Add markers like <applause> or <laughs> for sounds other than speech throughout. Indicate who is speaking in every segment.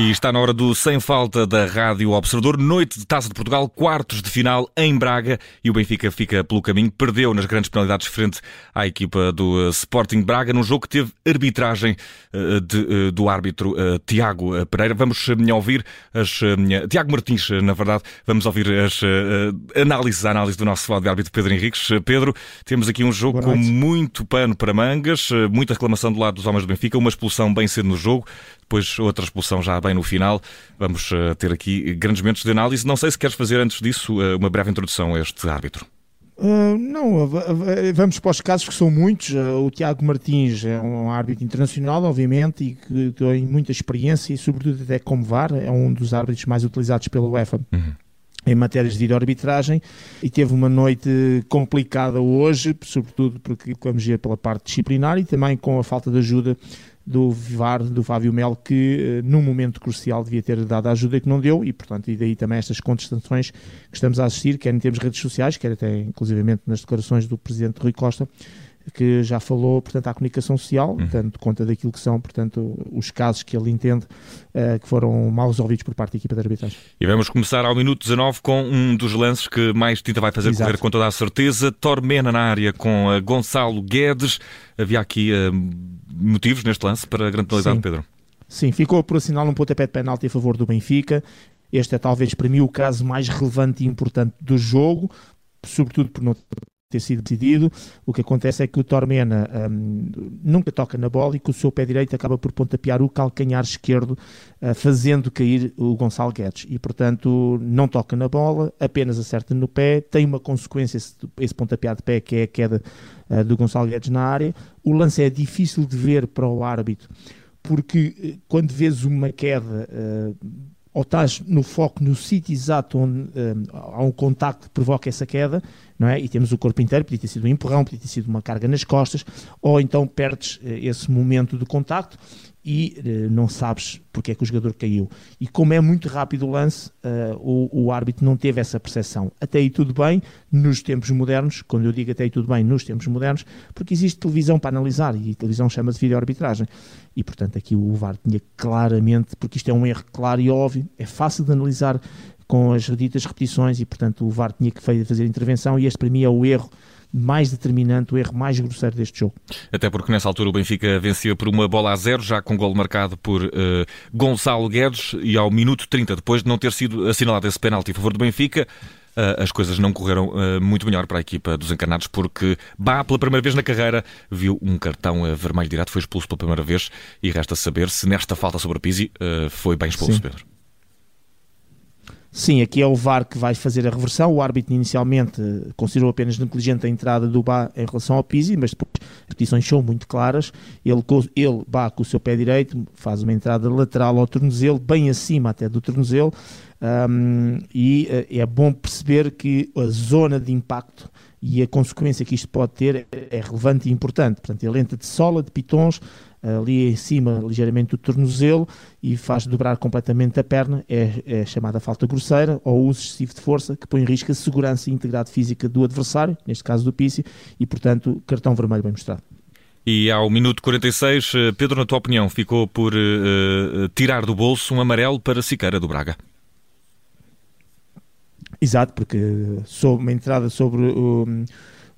Speaker 1: E está na hora do Sem Falta da Rádio Observador. Noite de Taça de Portugal, quartos de final em Braga. E o Benfica fica pelo caminho. Perdeu nas grandes penalidades frente à equipa do eh, Sporting Braga, num jogo que teve arbitragem eh, de, eh, do árbitro Tiago Pereira. Vamos ouvir as. Tiago Martins, na verdade, vamos ouvir as análises, a análise do nosso lado de árbitro Pedro Henriques. Pedro, temos aqui um jogo com muito pano para mangas, muita reclamação do lado dos homens do Benfica, uma expulsão bem cedo no jogo depois outra expulsão já bem no final. Vamos uh, ter aqui grandes momentos de análise. Não sei se queres fazer antes disso uh, uma breve introdução a este árbitro.
Speaker 2: Uh, não, vamos para os casos que são muitos. o Tiago Martins é um árbitro internacional, obviamente, e que tem muita experiência e, sobretudo, até como VAR, é um dos árbitros mais utilizados pela UEFA. Uhum em matérias de arbitragem e teve uma noite complicada hoje, sobretudo porque vamos ver pela parte disciplinar e também com a falta de ajuda do VAR, do Fábio Melo, que eh, num momento crucial devia ter dado a ajuda que não deu, e portanto, e daí também estas contestações que estamos a assistir, quer em termos de redes sociais, quer até inclusivamente nas declarações do Presidente Rui Costa, que já falou, portanto, à comunicação social, uhum. dando conta daquilo que são, portanto, os casos que ele entende uh, que foram mal resolvidos por parte da equipa de arbitragem.
Speaker 1: E vamos começar ao minuto 19 com um dos lances que mais tinta vai fazer Exato. correr com toda a certeza. Tormena na área com uh, Gonçalo Guedes. Havia aqui uh, motivos neste lance para a grande penalidade, Pedro?
Speaker 2: Sim, ficou por assinar um pontapé de penalti a favor do Benfica. Este é talvez para mim o caso mais relevante e importante do jogo, sobretudo por não ter sido decidido. O que acontece é que o Tormena um, nunca toca na bola e que o seu pé direito acaba por pontapear o calcanhar esquerdo, uh, fazendo cair o Gonçalo Guedes. E, portanto, não toca na bola, apenas acerta no pé. Tem uma consequência esse, esse pontapear de pé, que é a queda uh, do Gonçalo Guedes na área. O lance é difícil de ver para o árbitro, porque uh, quando vês uma queda ou estás no foco no sítio exato onde um, há um contacto que provoca essa queda, não é? E temos o corpo inteiro, podia ter sido um empurrão, podia ter sido uma carga nas costas, ou então perdes uh, esse momento de contacto e uh, não sabes porque é que o jogador caiu. E como é muito rápido o lance, uh, o, o, árbitro não teve essa percepção. Até aí tudo bem, nos tempos modernos, quando eu digo até aí tudo bem, nos tempos modernos, porque existe televisão para analisar e televisão chama-se vídeo-arbitragem. E portanto aqui o VAR tinha claramente, porque isto é um erro claro e óbvio, é fácil de analisar com as ditas repetições e portanto o VAR tinha que fazer intervenção e este para mim é o erro mais determinante, o erro mais grosseiro deste jogo.
Speaker 1: Até porque nessa altura o Benfica vencia por uma bola a zero, já com gol marcado por uh, Gonçalo Guedes, e ao minuto 30, depois de não ter sido assinalado esse penalti a favor do Benfica, uh, as coisas não correram uh, muito melhor para a equipa dos encarnados, porque Bá, pela primeira vez na carreira, viu um cartão vermelho direto, foi expulso pela primeira vez, e resta saber se nesta falta sobre o Pizzi foi bem expulso, Sim. Pedro.
Speaker 2: Sim, aqui é o VAR que vai fazer a reversão. O árbitro inicialmente considerou apenas negligente a entrada do Bá em relação ao Pizzi, mas depois as petições são muito claras. Ele, ele Bá, com o seu pé direito, faz uma entrada lateral ao tornozelo, bem acima até do tornozelo, um, e uh, é bom perceber que a zona de impacto e a consequência que isto pode ter é relevante e importante. Portanto, ele entra de sola, de pitons, ali em cima, ligeiramente do tornozelo, e faz dobrar completamente a perna, é, é chamada falta grosseira, ou uso excessivo de força, que põe em risco a segurança e integridade física do adversário, neste caso do Pício, e portanto, cartão vermelho bem mostrado.
Speaker 1: E ao minuto 46, eh, Pedro, na tua opinião, ficou por uh, tirar do bolso um amarelo para Siqueira do Braga?
Speaker 2: Exato, porque sob uma entrada sobre o. Um,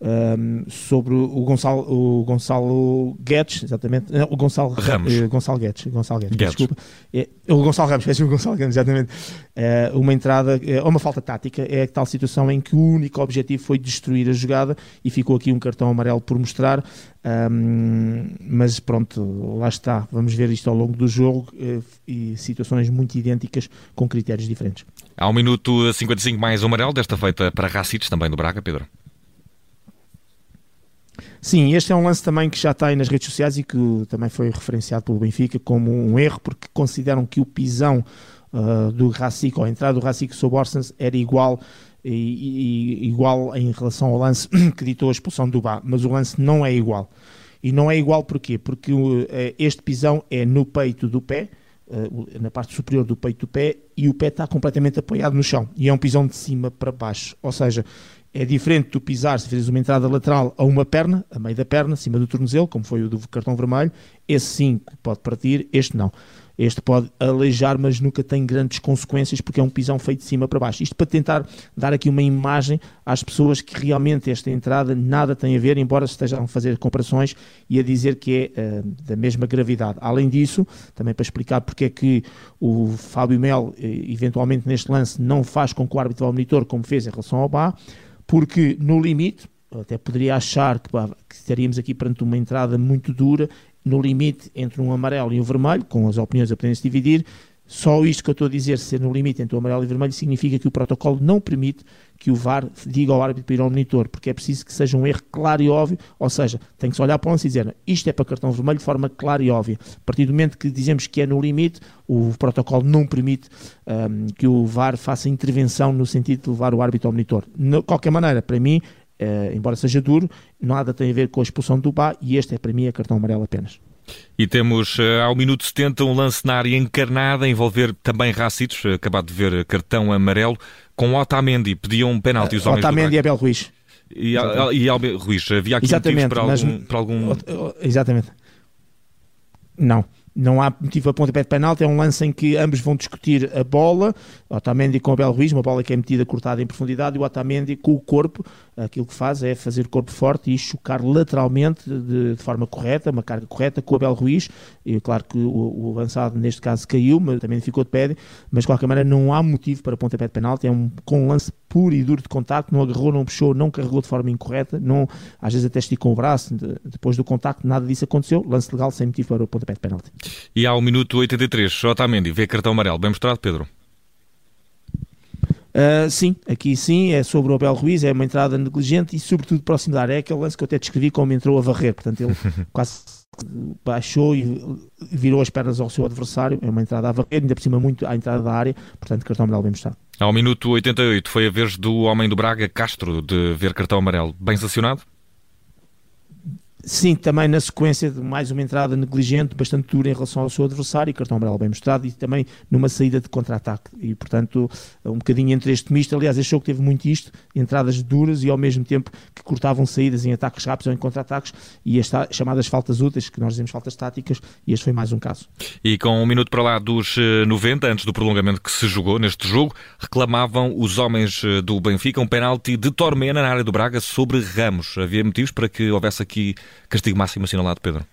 Speaker 2: um, sobre o Gonçalo, o Gonçalo Guedes, exatamente, não, o Gonçalo
Speaker 1: Ramos,
Speaker 2: uh, Gonçalo Guedes, Gonçalo Guedes, Guedes. desculpa, é, o Gonçalo Ramos, <laughs> o Gonçalo Guedes, exatamente, é, uma entrada, é, uma falta tática, é a tal situação em que o único objetivo foi destruir a jogada e ficou aqui um cartão amarelo por mostrar, um, mas pronto, lá está, vamos ver isto ao longo do jogo uh, e situações muito idênticas com critérios diferentes.
Speaker 1: Há um minuto 55 mais um amarelo, desta feita para Racites, também do Braga, Pedro.
Speaker 2: Sim, este é um lance também que já está aí nas redes sociais e que também foi referenciado pelo Benfica como um erro, porque consideram que o pisão uh, do Racic, ou a entrada do Racic sobre Orsens, era igual, e, e, igual em relação ao lance <coughs> que ditou a expulsão do Bá, mas o lance não é igual. E não é igual porquê? Porque uh, este pisão é no peito do pé, uh, na parte superior do peito do pé, e o pé está completamente apoiado no chão. E é um pisão de cima para baixo. Ou seja, é diferente tu pisar, se fizeres uma entrada lateral a uma perna, a meio da perna, acima do tornozelo, como foi o do cartão vermelho, esse sim pode partir, este não. este pode aleijar, mas nunca tem grandes consequências porque é um pisão feito de cima para baixo. Isto para tentar dar aqui uma imagem às pessoas que realmente esta entrada nada tem a ver, embora estejam a fazer comparações e a dizer que é uh, da mesma gravidade. Além disso, também para explicar porque é que o Fábio Mel, eh, eventualmente neste lance, não faz com que o árbitro ao monitor, como fez em relação ao Bá, porque no limite, até poderia achar que, que estaríamos aqui perante uma entrada muito dura, no limite entre um amarelo e um vermelho, com as opiniões a poderem se dividir. Só isto que eu estou a dizer, ser no limite entre o amarelo e o vermelho, significa que o protocolo não permite que o VAR diga ao árbitro para ir ao monitor, porque é preciso que seja um erro claro e óbvio, ou seja, tem que se olhar para o lance e dizer isto é para cartão vermelho de forma clara e óbvia. A partir do momento que dizemos que é no limite, o protocolo não permite um, que o VAR faça intervenção no sentido de levar o árbitro ao monitor. De qualquer maneira, para mim, Uh, embora seja duro, nada tem a ver com a expulsão do Bá e este é para mim é cartão amarelo apenas.
Speaker 1: E temos uh, ao minuto 70 um lance na área encarnada, a envolver também Racitos, uh, acabado de ver cartão amarelo, com Otamendi, pediam um penalti os homens
Speaker 2: Otamendi e Abel Ruiz.
Speaker 1: E, e Abel Ruiz, havia aqui
Speaker 2: exatamente,
Speaker 1: para,
Speaker 2: mas,
Speaker 1: algum, para algum...
Speaker 2: Exatamente. Não, não há motivo a pontapé de penalti, é um lance em que ambos vão discutir a bola, Otamendi com o Abel Ruiz, uma bola que é metida cortada em profundidade, e o Otamendi com o corpo, aquilo que faz é fazer corpo forte e chocar lateralmente de, de forma correta, uma carga correta com o Abel Ruiz, e claro que o, o, avançado neste caso caiu, mas também ficou de pé, mas de qualquer maneira não há motivo para pontapé de penalti, é um, com um lance puro e duro de contacto, não agarrou, não puxou, não carregou de forma incorreta, não, às vezes até esticou o braço. De, depois do contacto, nada disso aconteceu, lance legal sem motivo para o pontapé de penalti.
Speaker 1: E ao minuto 83, Otamendi vê cartão amarelo. Bem mostrado, Pedro?
Speaker 2: Uh, sim, aqui sim, é sobre o Abel Ruiz, é uma entrada negligente e sobretudo próximo da área. É aquele lance que eu até descrevi como entrou a varrer, portanto ele <laughs> quase baixou e virou as pernas ao seu adversário, é uma entrada a varrer, ainda por cima muito à entrada da área, portanto cartão amarelo bem mostrado.
Speaker 1: Ao minuto 88 foi a vez do homem do Braga, Castro, de ver cartão amarelo. Bem sancionado?
Speaker 2: Sim, também na sequência de mais uma entrada negligente, bastante dura em relação ao seu adversário, cartão amarelo bem mostrado, e também numa saída de contra-ataque. E, portanto, um bocadinho entre este misto. Aliás, este jogo teve muito isto, entradas duras e ao mesmo tempo que cortavam saídas em ataques rápidos ou em contra-ataques, e as chamadas faltas úteis, que nós dizemos faltas táticas, e este foi mais um caso.
Speaker 1: E com um minuto para lá dos 90, eh, antes do prolongamento que se jogou neste jogo, reclamavam os homens eh, do Benfica um penalti de Tormena na área do Braga sobre Ramos. Havia motivos para que houvesse aqui castigo máximo assinalado, Pedro?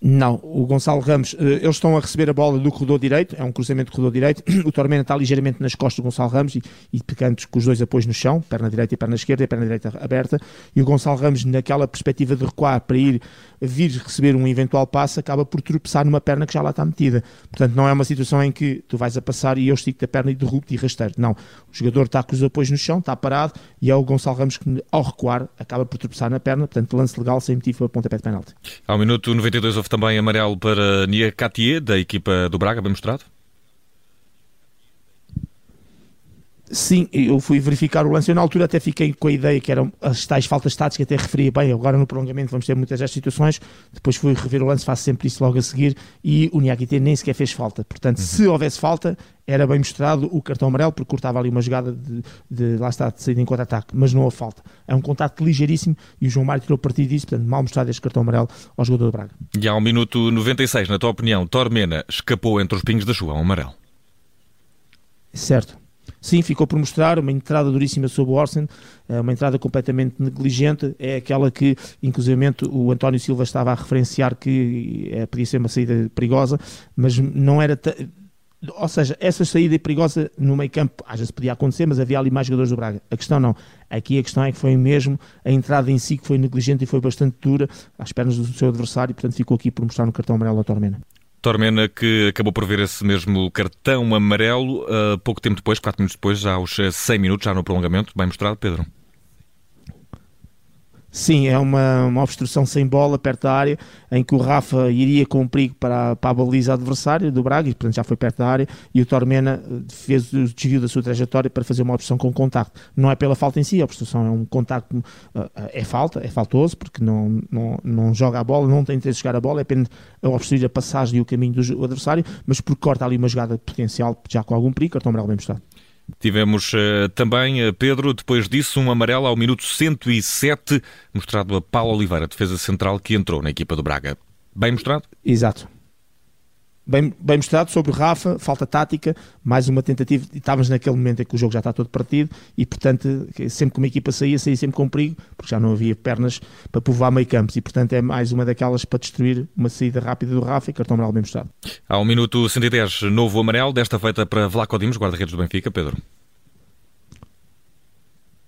Speaker 2: Não, o Gonçalo Ramos, eh, eles estão a receber a bola do corredor direito, é um cruzamento do corredor direito, <clears throat> o Tormenta está ligeiramente nas costas do Gonçalo Ramos e, e picando com os dois apoios no chão, perna direita e perna esquerda, e perna direita aberta, e o Gonçalo Ramos, naquela perspectiva de recuar para ir vir receber um eventual passe, acaba por tropeçar numa perna que já lá está metida. Portanto, não é uma situação em que tu vais a passar e eu estico a perna e derrubo-te e rasteiro. Não, o jogador está com os apoios no chão, está parado, e é o Gonçalo Ramos que, ao recuar, acaba por tropeçar na perna, portanto, lance legal sem motivo para pontapé de penalti.
Speaker 1: Ao minuto 92 houve também amarelo para Nia Catier, da equipa do Braga, bem mostrado?
Speaker 2: Sim, eu fui verificar o lance. Eu na altura até fiquei com a ideia que eram as tais faltas táticas, até referia bem. Agora no prolongamento vamos ter muitas destas situações. Depois fui rever o lance, faço sempre isso logo a seguir. E o Niakite nem sequer fez falta. Portanto, uhum. se houvesse falta, era bem mostrado o cartão amarelo, porque cortava ali uma jogada de, de lá está, de saída em contra-ataque. Mas não houve falta. É um contacto ligeiríssimo e o João Mário tirou partido disso. Portanto, mal mostrado este cartão amarelo ao jogador do Braga.
Speaker 1: E ao minuto 96, na tua opinião, Tormena escapou entre os pingos da chuva ao amarelo?
Speaker 2: Certo Sim, ficou por mostrar uma entrada duríssima sobre o Orsen, eh, uma entrada completamente negligente, é aquela que, inclusive, o António Silva estava a referenciar que é, podia ser uma saída perigosa, mas não era. Ou seja, essa saída perigosa no meio campo às vezes podia acontecer, mas havia ali mais jogadores do Braga. A questão não. Aqui a questão é que foi mesmo a entrada em si que foi negligente e foi bastante dura às pernas do seu adversário, portanto ficou aqui por mostrar no cartão amarelo a Tormena.
Speaker 1: Tormena que acabou por ver esse mesmo cartão amarelo uh, pouco tempo depois, 4 minutos depois, já aos 100 minutos, já no prolongamento. Bem mostrado, Pedro.
Speaker 2: Sim, é uma, uma obstrução sem bola perto da área, em que o Rafa iria com perigo para, para a baliza adversária do Braga, e portanto já foi perto da área, e o Tormena eh, fez o desvio da sua trajetória para fazer uma obstrução com contacto. Não é pela falta em si, a obstrução é um contacto, eh, é falta, é faltoso, porque não, não, não joga a bola, não tem interesse de jogar a bola, é apenas obstruir a passagem e o caminho do adversário, mas porque corta ali uma jogada potencial, já com algum perigo, cartão amarelo bem mostrado.
Speaker 1: Tivemos uh, também, uh, Pedro, depois disso, um amarelo ao minuto 107, mostrado a Paulo Oliveira, defesa central, que entrou na equipa do Braga. Bem mostrado?
Speaker 2: Exato. Bem, bem mostrado sobre o Rafa, falta tática, mais uma tentativa, e estávamos naquele momento em que o jogo já está todo partido e portanto sempre que uma equipa saía, saía sempre com perigo, porque já não havia pernas para povoar meio campos e portanto é mais uma daquelas para destruir uma saída rápida do Rafa e cartão amarelo bem mostrado.
Speaker 1: Há um minuto 110, novo amarelo, desta feita para Vlaco Dimos, guarda-redes do Benfica, Pedro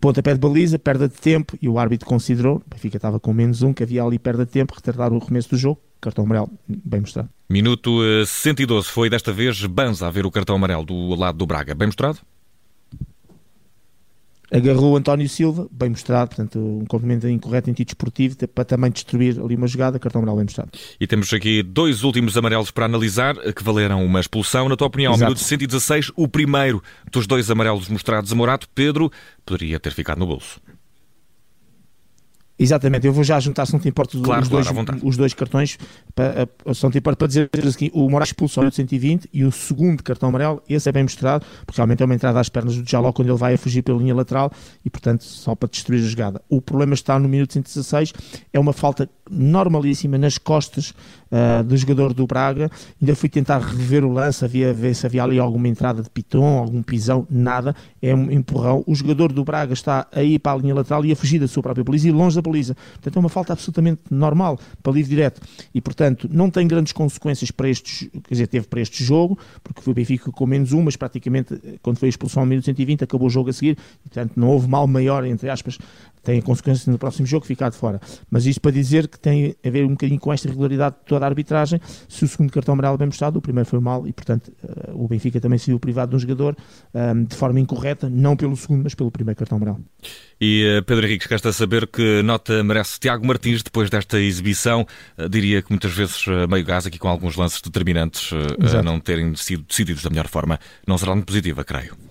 Speaker 2: pontapé de baliza, perda de tempo, e o árbitro considerou, o Benfica estava com menos um, que havia ali perda de tempo, retardar o recomeço do jogo, cartão amarelo, bem mostrado.
Speaker 1: Minuto 112, eh, foi desta vez Banza a ver o cartão amarelo do lado do Braga, bem mostrado?
Speaker 2: agarrou António Silva, bem mostrado, portanto, um complemento incorreto em título esportivo, para também destruir ali uma jogada, cartão amarelo bem mostrado.
Speaker 1: E temos aqui dois últimos amarelos para analisar, que valeram uma expulsão. Na tua opinião, Exato. minuto 116, o primeiro dos dois amarelos mostrados a Morato, Pedro, poderia ter ficado no bolso.
Speaker 2: Exatamente, eu vou já juntar, se não te importa, claro, os, claro, dois, os dois cartões, para, se não te importa, para dizer assim, o Moraes expulsou no 120 e o segundo cartão amarelo, esse é bem mostrado, porque realmente é uma entrada às pernas do Jaló quando ele vai a fugir pela linha lateral e, portanto, só para destruir a jogada. O problema está no minuto 116, é uma falta normalíssima nas costas uh, do jogador do Braga. Ainda fui tentar rever o lance, havia, ver se havia ali alguma entrada de piton, algum pisão, nada. É um empurrão. O jogador do Braga está a ir para a linha lateral e a fugir da sua própria baliza e longe da baliza. Portanto, é uma falta absolutamente normal para livre direto. E, portanto, não tem grandes consequências para este, quer dizer, teve para este jogo, porque foi o Benfica com menos um, mas praticamente quando foi a expulsão ao minuto 120 acabou o jogo a seguir. Portanto, não houve mal maior, entre aspas, tem consequências no próximo jogo ficar de fora. Mas isto para dizer que tem a ver um bocadinho com esta regularidade de toda a arbitragem. Se o segundo cartão amarelo é bem mostrado, o primeiro foi mal e, portanto, uh, o Benfica também se viu privado de um jogador ehm, de forma incorreta, não pelo segundo, mas pelo primeiro cartão amarelo.
Speaker 1: E uh, Pedro Henrique, resta saber que nota merece Tiago Martins depois desta exibição. Uh, diria que muitas vezes meio gás aqui com alguns lances determinantes a não terem sido decididos da melhor forma. Não será muito positiva, creio.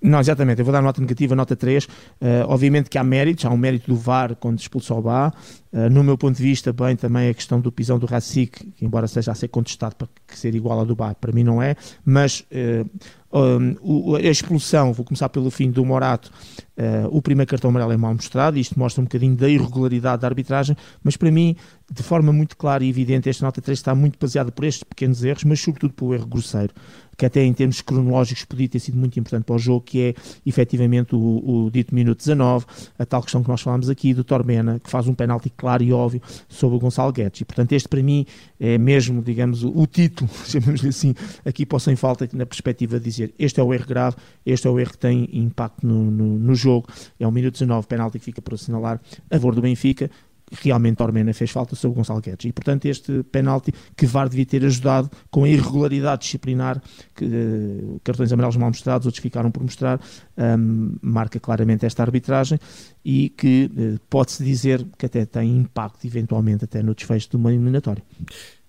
Speaker 2: Não, exatamente, eu vou dar nota negativa, nota 3. Uh, eh, obviamente que há méritos, há um mérito do VAR quando expulsou o Bá. Uh, no meu ponto de vista, bem, também a questão do pisão do Racic, que embora seja a ser contestado para ser igual ao do Bá, para mim não é, mas uh, um, a expulsão, vou começar pelo fim do Morato, uh, o primeiro cartão amarelo é mal mostrado, isto mostra um bocadinho da irregularidade da arbitragem, mas para mim, de forma muito clara e evidente, esta nota 3 está muito baseada por estes pequenos erros, mas sobretudo pelo erro grosseiro que até em termos cronológicos podia ter sido muito importante para o jogo, que é efetivamente o, o dito minuto 19, a tal questão que nós falámos aqui do Torbena, que faz um penalti claro e óbvio sobre o Gonçalo Guedes. E portanto, este para mim é mesmo, digamos, o, o título, <laughs> chamamos-lhe assim, aqui para sem falta, na perspectiva de dizer este é o erro grave, este é o erro que tem impacto no, no, no jogo. É o minuto 19, penalti que fica por assinalar a favor do Benfica realmente Ormena fez falta sobre Gonçalo Guedes. E, portanto, este penalti que VAR devia ter ajudado com a irregularidade disciplinar, que uh, cartões amarelos mal mostrados, outros ficaram por mostrar, um, marca claramente esta arbitragem e que uh, pode-se dizer que até tem impacto, eventualmente, até no desfecho de uma eliminatória.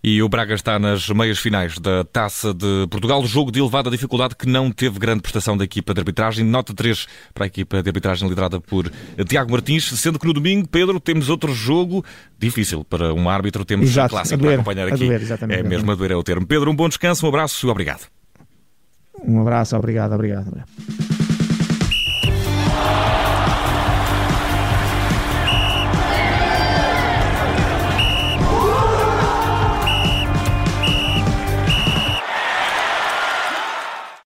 Speaker 1: E o Braga está nas meias finais da Taça de Portugal, jogo de elevada dificuldade que não teve grande prestação da equipa de arbitragem. Nota 3 para a equipa de arbitragem liderada por Tiago Martins, sendo que no domingo, Pedro, temos outro jogo difícil para um árbitro, temos Exato, um clássico para acompanhar aqui. Doer, é mesmo a doer é o termo. Pedro, um bom descanso, um abraço e obrigado.
Speaker 2: Um abraço, obrigado, obrigado. obrigado.